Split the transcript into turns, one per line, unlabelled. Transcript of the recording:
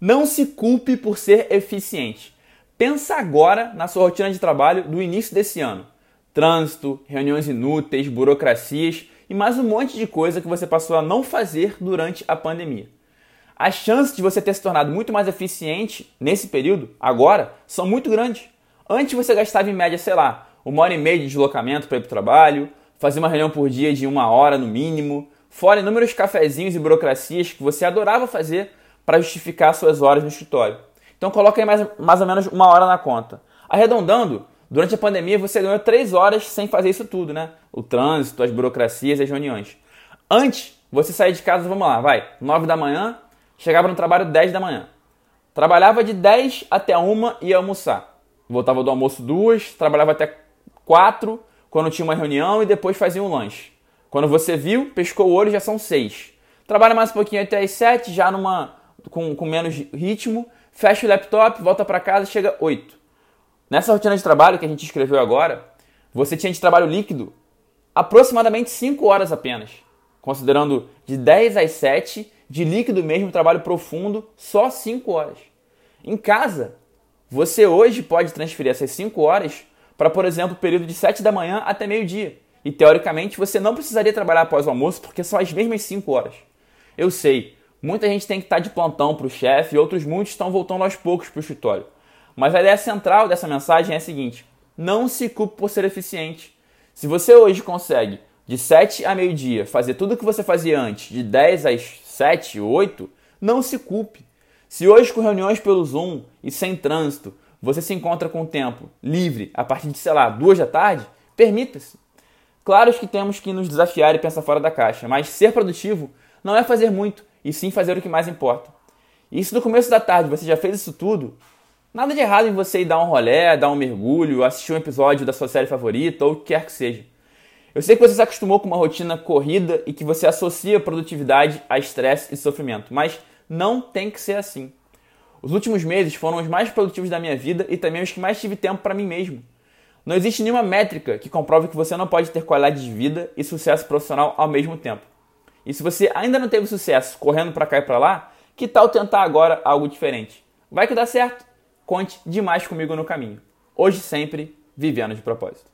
Não se culpe por ser eficiente. Pensa agora na sua rotina de trabalho do início desse ano. Trânsito, reuniões inúteis, burocracias e mais um monte de coisa que você passou a não fazer durante a pandemia. As chances de você ter se tornado muito mais eficiente nesse período, agora, são muito grandes. Antes você gastava em média, sei lá, uma hora e meia de deslocamento para ir para o trabalho, fazia uma reunião por dia de uma hora no mínimo, fora inúmeros cafezinhos e burocracias que você adorava fazer para justificar suas horas no escritório. Então coloca aí mais, mais ou menos uma hora na conta. Arredondando, durante a pandemia você ganhou três horas sem fazer isso tudo, né? O trânsito, as burocracias, as reuniões. Antes, você saía de casa, vamos lá, vai, 9 da manhã, chegava no trabalho 10 da manhã. Trabalhava de 10 até 1 e ia almoçar. Voltava do almoço duas, trabalhava até 4 quando tinha uma reunião e depois fazia um lanche. Quando você viu, pescou o olho, já são 6. Trabalha mais um pouquinho até as 7, já numa com, com menos ritmo, fecha o laptop, volta para casa, chega 8. Nessa rotina de trabalho que a gente escreveu agora, você tinha de trabalho líquido aproximadamente 5 horas apenas, considerando de 10 às 7, de líquido mesmo, trabalho profundo, só 5 horas. Em casa, você hoje pode transferir essas 5 horas para, por exemplo, o período de 7 da manhã até meio-dia. E teoricamente você não precisaria trabalhar após o almoço porque são as mesmas 5 horas. Eu sei, Muita gente tem que estar de plantão para o chefe e outros muitos estão voltando aos poucos para o escritório. Mas a ideia central dessa mensagem é a seguinte: não se culpe por ser eficiente. Se você hoje consegue, de 7 a meio-dia, fazer tudo o que você fazia antes, de 10 às 7, 8, não se culpe. Se hoje, com reuniões pelo Zoom e sem trânsito, você se encontra com o tempo livre a partir de, sei lá, duas da tarde, permita-se. Claro que temos que nos desafiar e pensar fora da caixa, mas ser produtivo não é fazer muito, e sim fazer o que mais importa. E se no começo da tarde você já fez isso tudo, nada de errado em você ir dar um rolé, dar um mergulho, assistir um episódio da sua série favorita ou o que quer que seja. Eu sei que você se acostumou com uma rotina corrida e que você associa produtividade a estresse e sofrimento, mas não tem que ser assim. Os últimos meses foram os mais produtivos da minha vida e também os que mais tive tempo para mim mesmo. Não existe nenhuma métrica que comprove que você não pode ter qualidade de vida e sucesso profissional ao mesmo tempo. E se você ainda não teve sucesso correndo para cá e para lá, que tal tentar agora algo diferente? Vai que dá certo. Conte demais comigo no caminho. Hoje sempre, vivendo de propósito.